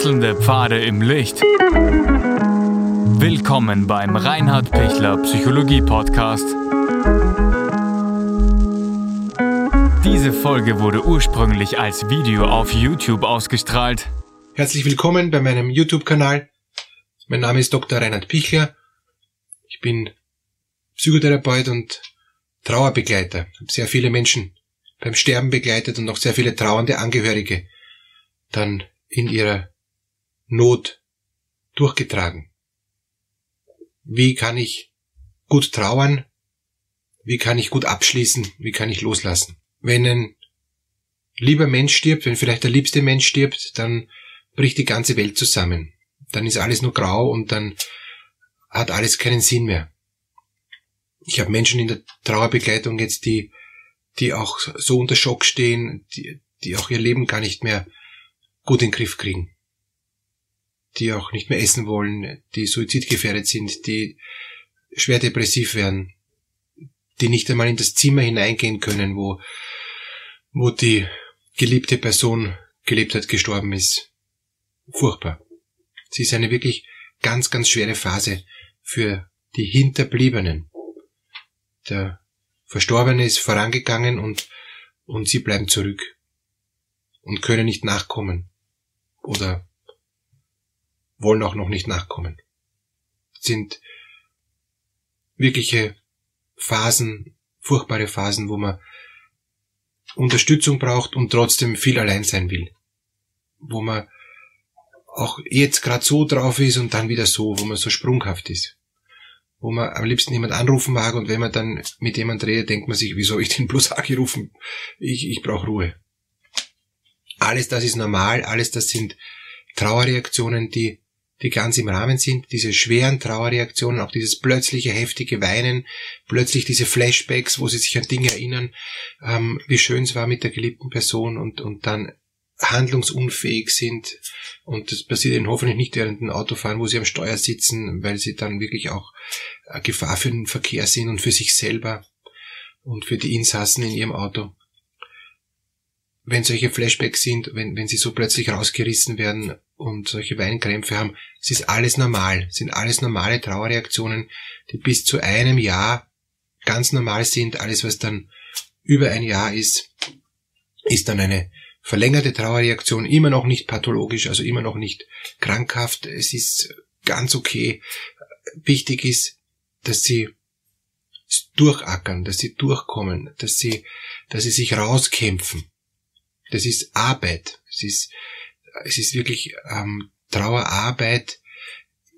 Wechselnde Pfade im Licht. Willkommen beim Reinhard Pichler Psychologie Podcast. Diese Folge wurde ursprünglich als Video auf YouTube ausgestrahlt. Herzlich willkommen bei meinem YouTube-Kanal. Mein Name ist Dr. Reinhard Pichler. Ich bin Psychotherapeut und Trauerbegleiter. Ich habe sehr viele Menschen beim Sterben begleitet und auch sehr viele trauernde Angehörige dann in ihrer Not durchgetragen. Wie kann ich gut trauern? Wie kann ich gut abschließen? Wie kann ich loslassen? Wenn ein lieber Mensch stirbt, wenn vielleicht der liebste Mensch stirbt, dann bricht die ganze Welt zusammen. Dann ist alles nur grau und dann hat alles keinen Sinn mehr. Ich habe Menschen in der Trauerbegleitung jetzt, die, die auch so unter Schock stehen, die, die auch ihr Leben gar nicht mehr gut in den Griff kriegen. Die auch nicht mehr essen wollen, die suizidgefährdet sind, die schwer depressiv werden, die nicht einmal in das Zimmer hineingehen können, wo, wo die geliebte Person gelebt hat, gestorben ist. Furchtbar. Sie ist eine wirklich ganz, ganz schwere Phase für die Hinterbliebenen. Der Verstorbene ist vorangegangen und, und sie bleiben zurück und können nicht nachkommen oder wollen auch noch nicht nachkommen. Sind wirkliche Phasen, furchtbare Phasen, wo man Unterstützung braucht und trotzdem viel allein sein will. Wo man auch jetzt gerade so drauf ist und dann wieder so, wo man so sprunghaft ist. Wo man am liebsten jemand anrufen mag und wenn man dann mit jemand redet, denkt man sich, wie soll ich den bloß angerufen? Ich, ich brauche Ruhe. Alles das ist normal, alles das sind Trauerreaktionen, die, die ganz im Rahmen sind, diese schweren Trauerreaktionen, auch dieses plötzliche heftige Weinen, plötzlich diese Flashbacks, wo sie sich an Dinge erinnern, ähm, wie schön es war mit der geliebten Person und, und dann handlungsunfähig sind. Und das passiert ihnen hoffentlich nicht während dem Autofahren, wo sie am Steuer sitzen, weil sie dann wirklich auch äh, Gefahr für den Verkehr sind und für sich selber und für die Insassen in ihrem Auto wenn solche Flashbacks sind, wenn, wenn sie so plötzlich rausgerissen werden und solche Weinkrämpfe haben, es ist alles normal, es sind alles normale Trauerreaktionen, die bis zu einem Jahr ganz normal sind. Alles, was dann über ein Jahr ist, ist dann eine verlängerte Trauerreaktion, immer noch nicht pathologisch, also immer noch nicht krankhaft. Es ist ganz okay. Wichtig ist, dass sie durchackern, dass sie durchkommen, dass sie, dass sie sich rauskämpfen. Das ist Arbeit. Es ist, es ist wirklich ähm, Trauerarbeit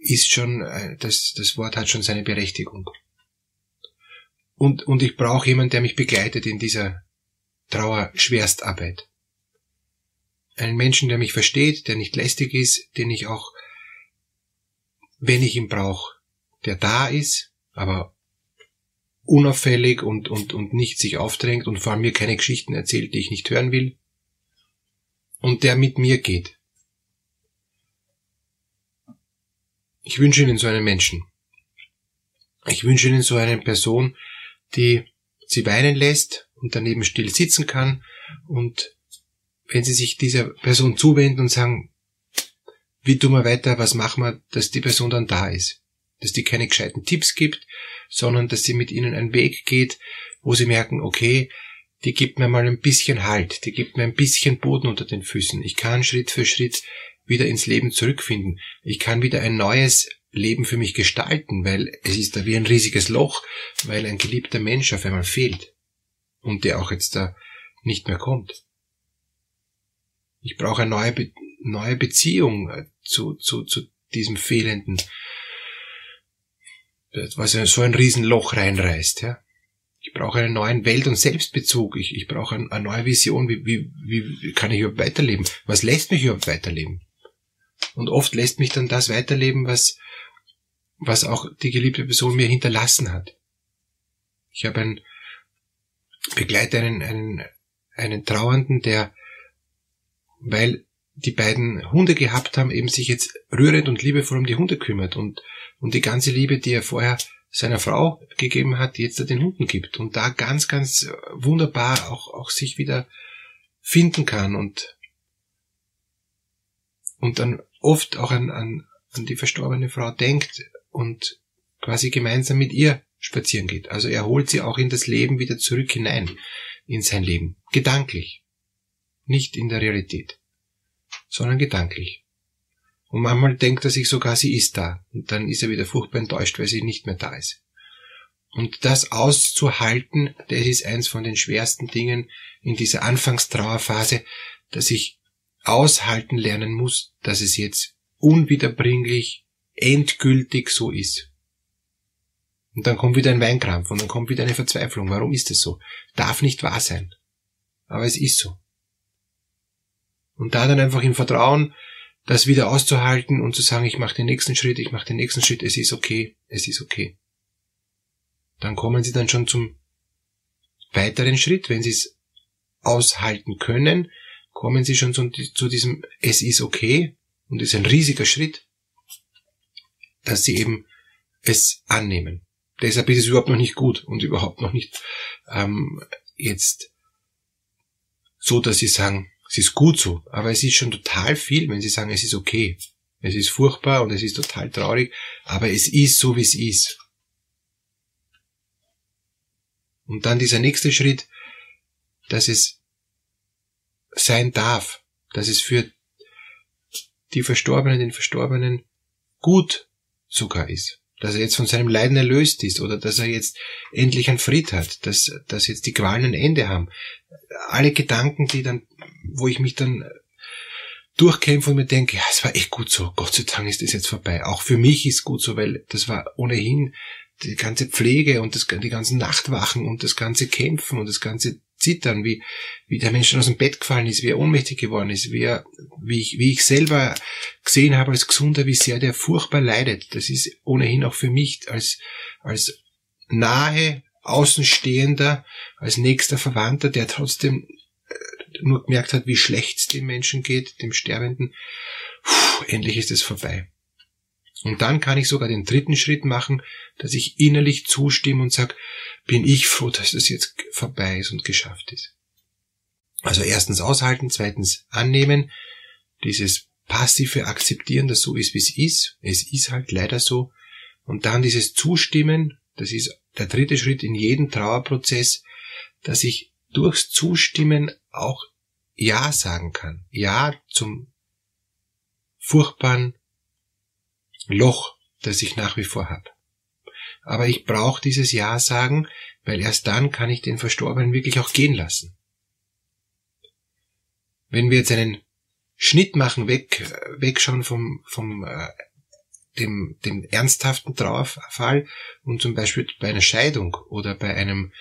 ist schon, äh, das, das Wort hat schon seine Berechtigung. Und, und ich brauche jemanden, der mich begleitet in dieser Trauer-Schwerstarbeit. Einen Menschen, der mich versteht, der nicht lästig ist, den ich auch, wenn ich ihn brauche, der da ist, aber unauffällig und, und, und nicht sich aufdrängt und vor allem mir keine Geschichten erzählt, die ich nicht hören will und der mit mir geht. Ich wünsche Ihnen so einen Menschen. Ich wünsche Ihnen so eine Person, die Sie weinen lässt und daneben still sitzen kann und wenn Sie sich dieser Person zuwenden und sagen, wie tun wir weiter, was machen wir, dass die Person dann da ist. Dass die keine gescheiten Tipps gibt, sondern dass sie mit ihnen einen Weg geht, wo sie merken, okay, die gibt mir mal ein bisschen Halt, die gibt mir ein bisschen Boden unter den Füßen. Ich kann Schritt für Schritt wieder ins Leben zurückfinden. Ich kann wieder ein neues Leben für mich gestalten, weil es ist da wie ein riesiges Loch, weil ein geliebter Mensch auf einmal fehlt und der auch jetzt da nicht mehr kommt. Ich brauche eine neue, Be neue Beziehung äh, zu, zu, zu diesem fehlenden, was so ein Riesenloch reinreißt, ja. Ich brauche einen neuen Welt- und Selbstbezug. Ich, ich brauche eine, neue Vision. Wie, wie, wie kann ich überhaupt weiterleben? Was lässt mich überhaupt weiterleben? Und oft lässt mich dann das weiterleben, was, was auch die geliebte Person mir hinterlassen hat. Ich habe einen, begleite einen, einen, einen Trauernden, der, weil die beiden Hunde gehabt haben, eben sich jetzt rührend und liebevoll um die Hunde kümmert und, und die ganze Liebe, die er vorher seiner Frau gegeben hat, die jetzt den Hunden gibt und da ganz, ganz wunderbar auch, auch sich wieder finden kann und, und dann oft auch an, an, an die verstorbene Frau denkt und quasi gemeinsam mit ihr spazieren geht. Also er holt sie auch in das Leben wieder zurück hinein, in sein Leben. Gedanklich. Nicht in der Realität, sondern gedanklich. Und manchmal denkt er sich sogar, sie ist da. Und dann ist er wieder furchtbar enttäuscht, weil sie nicht mehr da ist. Und das auszuhalten, das ist eins von den schwersten Dingen in dieser Anfangstrauerphase, dass ich aushalten lernen muss, dass es jetzt unwiederbringlich, endgültig so ist. Und dann kommt wieder ein Weinkrampf und dann kommt wieder eine Verzweiflung. Warum ist es so? Darf nicht wahr sein. Aber es ist so. Und da dann einfach im Vertrauen, das wieder auszuhalten und zu sagen, ich mache den nächsten Schritt, ich mache den nächsten Schritt, es ist okay, es ist okay. Dann kommen sie dann schon zum weiteren Schritt, wenn sie es aushalten können, kommen sie schon zu, zu diesem Es ist okay und ist ein riesiger Schritt, dass sie eben es annehmen. Deshalb ist es überhaupt noch nicht gut und überhaupt noch nicht ähm, jetzt so, dass sie sagen, es ist gut so, aber es ist schon total viel, wenn sie sagen, es ist okay. Es ist furchtbar und es ist total traurig, aber es ist so, wie es ist. Und dann dieser nächste Schritt, dass es sein darf, dass es für die Verstorbenen, den Verstorbenen gut sogar ist. Dass er jetzt von seinem Leiden erlöst ist oder dass er jetzt endlich einen Fried hat, dass, dass jetzt die Qualen ein Ende haben. Alle Gedanken, die dann, wo ich mich dann durchkämpfe und mir denke, ja, es war echt gut so, Gott sei Dank ist das jetzt vorbei. Auch für mich ist gut so, weil das war ohnehin die ganze Pflege und das, die ganzen Nachtwachen und das ganze Kämpfen und das ganze Zittern, wie, wie der Mensch aus dem Bett gefallen ist, wie er ohnmächtig geworden ist, wie, er, wie, ich, wie ich selber gesehen habe als Gesunder, wie sehr der furchtbar leidet. Das ist ohnehin auch für mich als, als nahe Außenstehender, als nächster Verwandter, der trotzdem äh, nur gemerkt hat, wie schlecht es dem Menschen geht, dem Sterbenden. Puh, endlich ist es vorbei. Und dann kann ich sogar den dritten Schritt machen, dass ich innerlich zustimme und sage, bin ich froh, dass das jetzt vorbei ist und geschafft ist. Also erstens aushalten, zweitens annehmen, dieses passive Akzeptieren, dass so ist, wie es ist. Es ist halt leider so. Und dann dieses Zustimmen, das ist der dritte Schritt in jedem Trauerprozess, dass ich durchs Zustimmen auch Ja sagen kann. Ja zum furchtbaren Loch, das ich nach wie vor habe. Aber ich brauche dieses Ja sagen, weil erst dann kann ich den Verstorbenen wirklich auch gehen lassen. Wenn wir jetzt einen Schnitt machen, weg, wegschauen vom, vom äh, dem, dem ernsthaften Trauerfall und zum Beispiel bei einer Scheidung oder bei einem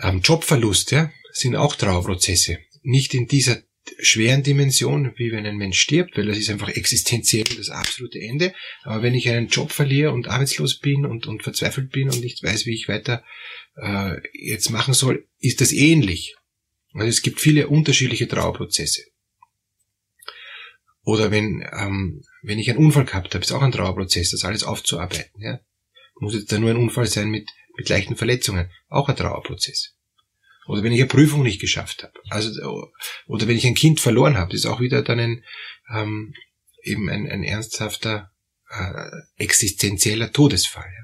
ähm, Jobverlust, ja, sind auch Trauerprozesse. Nicht in dieser schweren Dimension, wie wenn ein Mensch stirbt, weil das ist einfach existenziell das absolute Ende. Aber wenn ich einen Job verliere und arbeitslos bin und, und verzweifelt bin und nicht weiß, wie ich weiter äh, jetzt machen soll, ist das ähnlich. Also es gibt viele unterschiedliche Trauerprozesse. Oder wenn, ähm, wenn ich einen Unfall gehabt habe, ist auch ein Trauerprozess, das alles aufzuarbeiten. Ja? Muss jetzt da nur ein Unfall sein mit, mit leichten Verletzungen. Auch ein Trauerprozess. Oder wenn ich eine Prüfung nicht geschafft habe. Also, oder wenn ich ein Kind verloren habe, ist auch wieder dann ein, ähm, eben ein, ein ernsthafter, äh, existenzieller Todesfall. Ja.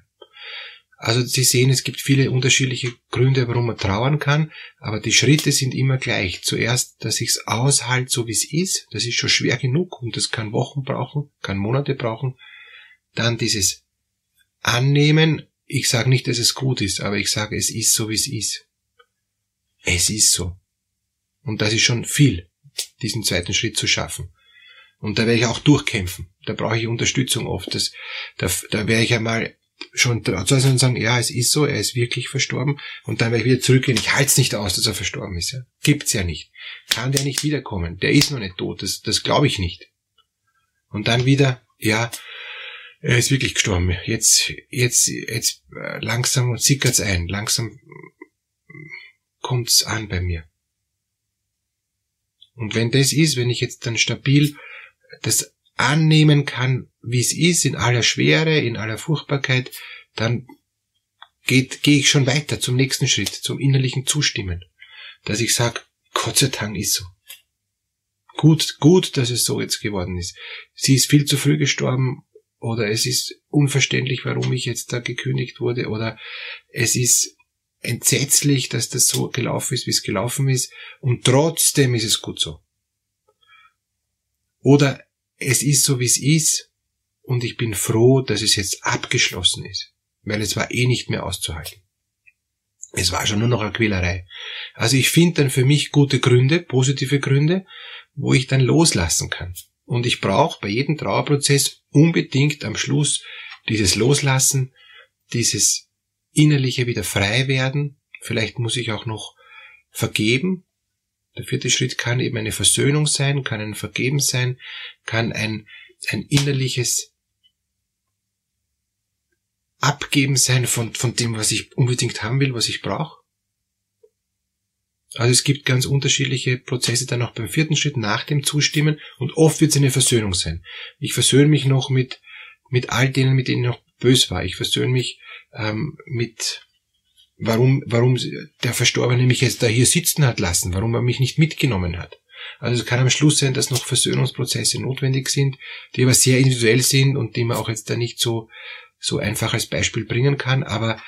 Also Sie sehen, es gibt viele unterschiedliche Gründe, warum man trauern kann, aber die Schritte sind immer gleich. Zuerst, dass ich es aushalte, so wie es ist, das ist schon schwer genug und das kann Wochen brauchen, kann Monate brauchen. Dann dieses Annehmen, ich sage nicht, dass es gut ist, aber ich sage, es ist so, wie es ist. Es ist so. Und das ist schon viel, diesen zweiten Schritt zu schaffen. Und da werde ich auch durchkämpfen. Da brauche ich Unterstützung oft. Das, da, da werde ich einmal schon zu und sagen, ja, es ist so, er ist wirklich verstorben. Und dann werde ich wieder zurückgehen. Ich halte es nicht aus, dass er verstorben ist. Ja. Gibt's ja nicht. Kann der nicht wiederkommen. Der ist noch nicht tot. Das, das glaube ich nicht. Und dann wieder, ja, er ist wirklich gestorben. Jetzt, jetzt, jetzt äh, langsam sickert's ein. Langsam kommt's an bei mir. Und wenn das ist, wenn ich jetzt dann stabil das annehmen kann, wie es ist, in aller Schwere, in aller Furchtbarkeit, dann geht, gehe ich schon weiter zum nächsten Schritt, zum innerlichen Zustimmen. Dass ich sage, Gott sei Dank ist so. gut, gut, dass es so jetzt geworden ist. Sie ist viel zu früh gestorben oder es ist unverständlich, warum ich jetzt da gekündigt wurde oder es ist entsetzlich, dass das so gelaufen ist, wie es gelaufen ist und trotzdem ist es gut so. Oder es ist so, wie es ist und ich bin froh, dass es jetzt abgeschlossen ist, weil es war eh nicht mehr auszuhalten. Es war schon nur noch eine Quälerei. Also ich finde dann für mich gute Gründe, positive Gründe, wo ich dann loslassen kann. Und ich brauche bei jedem Trauerprozess unbedingt am Schluss dieses Loslassen, dieses innerliche wieder frei werden. Vielleicht muss ich auch noch vergeben. Der vierte Schritt kann eben eine Versöhnung sein, kann ein Vergeben sein, kann ein, ein innerliches Abgeben sein von, von dem, was ich unbedingt haben will, was ich brauche. Also es gibt ganz unterschiedliche Prozesse dann auch beim vierten Schritt nach dem Zustimmen und oft wird es eine Versöhnung sein. Ich versöhne mich noch mit, mit all denen, mit denen ich noch bös war. Ich versöhne mich ähm, mit, warum, warum der Verstorbene mich jetzt da hier sitzen hat lassen, warum er mich nicht mitgenommen hat. Also es kann am Schluss sein, dass noch Versöhnungsprozesse notwendig sind, die aber sehr individuell sind und die man auch jetzt da nicht so so einfach als Beispiel bringen kann, aber,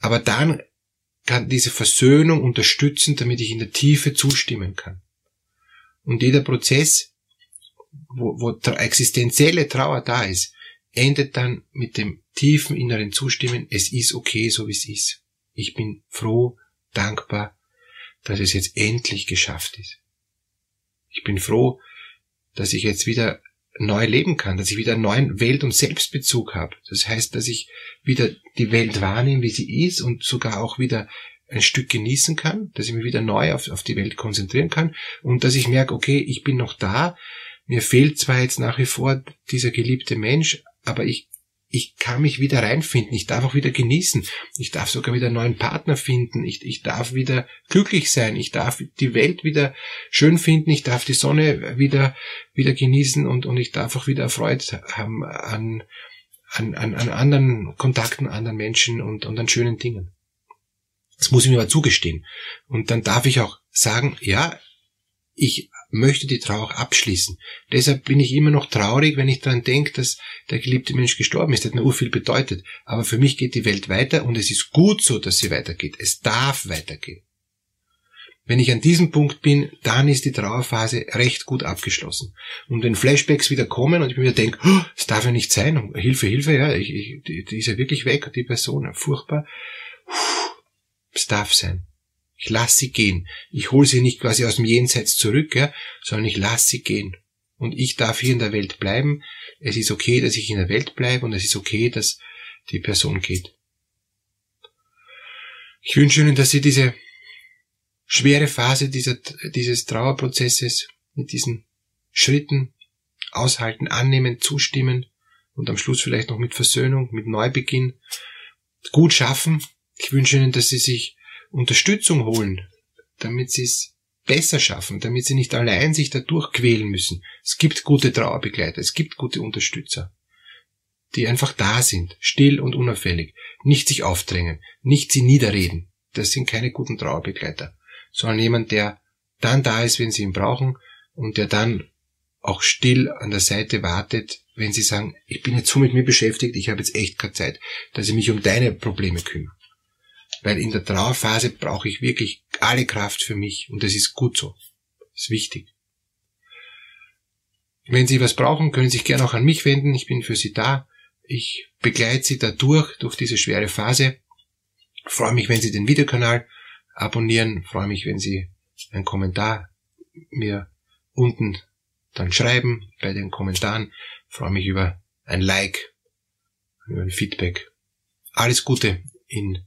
aber dann kann diese Versöhnung unterstützen, damit ich in der Tiefe zustimmen kann. Und jeder Prozess, wo, wo existenzielle Trauer da ist, endet dann mit dem tiefen inneren Zustimmen, es ist okay, so wie es ist. Ich bin froh, dankbar, dass es jetzt endlich geschafft ist. Ich bin froh, dass ich jetzt wieder neu leben kann, dass ich wieder einen neuen Welt- und Selbstbezug habe. Das heißt, dass ich wieder die Welt wahrnehme, wie sie ist und sogar auch wieder ein Stück genießen kann, dass ich mich wieder neu auf, auf die Welt konzentrieren kann und dass ich merke, okay, ich bin noch da, mir fehlt zwar jetzt nach wie vor dieser geliebte Mensch, aber ich ich kann mich wieder reinfinden, ich darf auch wieder genießen, ich darf sogar wieder einen neuen Partner finden, ich, ich darf wieder glücklich sein, ich darf die Welt wieder schön finden, ich darf die Sonne wieder, wieder genießen und, und ich darf auch wieder erfreut haben an, an, an, an anderen Kontakten, anderen Menschen und, und an schönen Dingen. Das muss ich mir aber zugestehen. Und dann darf ich auch sagen, ja, ich möchte die Trauer auch abschließen. Deshalb bin ich immer noch traurig, wenn ich daran denke, dass der geliebte Mensch gestorben ist. Das hat mir urviel bedeutet. Aber für mich geht die Welt weiter und es ist gut so, dass sie weitergeht. Es darf weitergehen. Wenn ich an diesem Punkt bin, dann ist die Trauerphase recht gut abgeschlossen. Und wenn Flashbacks wieder kommen und ich mir denke, oh, das darf ja nicht sein, Hilfe, Hilfe, ja, ich, ich, die, die ist ja wirklich weg, die Person, furchtbar. Es darf sein. Ich lasse sie gehen. Ich hole sie nicht quasi aus dem Jenseits zurück, ja, sondern ich lasse sie gehen. Und ich darf hier in der Welt bleiben. Es ist okay, dass ich in der Welt bleibe und es ist okay, dass die Person geht. Ich wünsche Ihnen, dass Sie diese schwere Phase dieser, dieses Trauerprozesses mit diesen Schritten aushalten, annehmen, zustimmen und am Schluss vielleicht noch mit Versöhnung, mit Neubeginn gut schaffen. Ich wünsche Ihnen, dass Sie sich Unterstützung holen, damit sie es besser schaffen, damit sie nicht allein sich da durchquälen müssen. Es gibt gute Trauerbegleiter, es gibt gute Unterstützer, die einfach da sind, still und unauffällig, nicht sich aufdrängen, nicht sie niederreden. Das sind keine guten Trauerbegleiter, sondern jemand, der dann da ist, wenn sie ihn brauchen und der dann auch still an der Seite wartet, wenn sie sagen, ich bin jetzt so mit mir beschäftigt, ich habe jetzt echt keine Zeit, dass ich mich um deine Probleme kümmere. Weil in der Trauerphase brauche ich wirklich alle Kraft für mich und das ist gut so. Das ist wichtig. Wenn Sie was brauchen, können Sie sich gerne auch an mich wenden. Ich bin für Sie da. Ich begleite Sie da durch, durch diese schwere Phase. Ich freue mich, wenn Sie den Videokanal abonnieren. Ich freue mich, wenn Sie einen Kommentar mir unten dann schreiben bei den Kommentaren. Ich freue mich über ein Like, über ein Feedback. Alles Gute in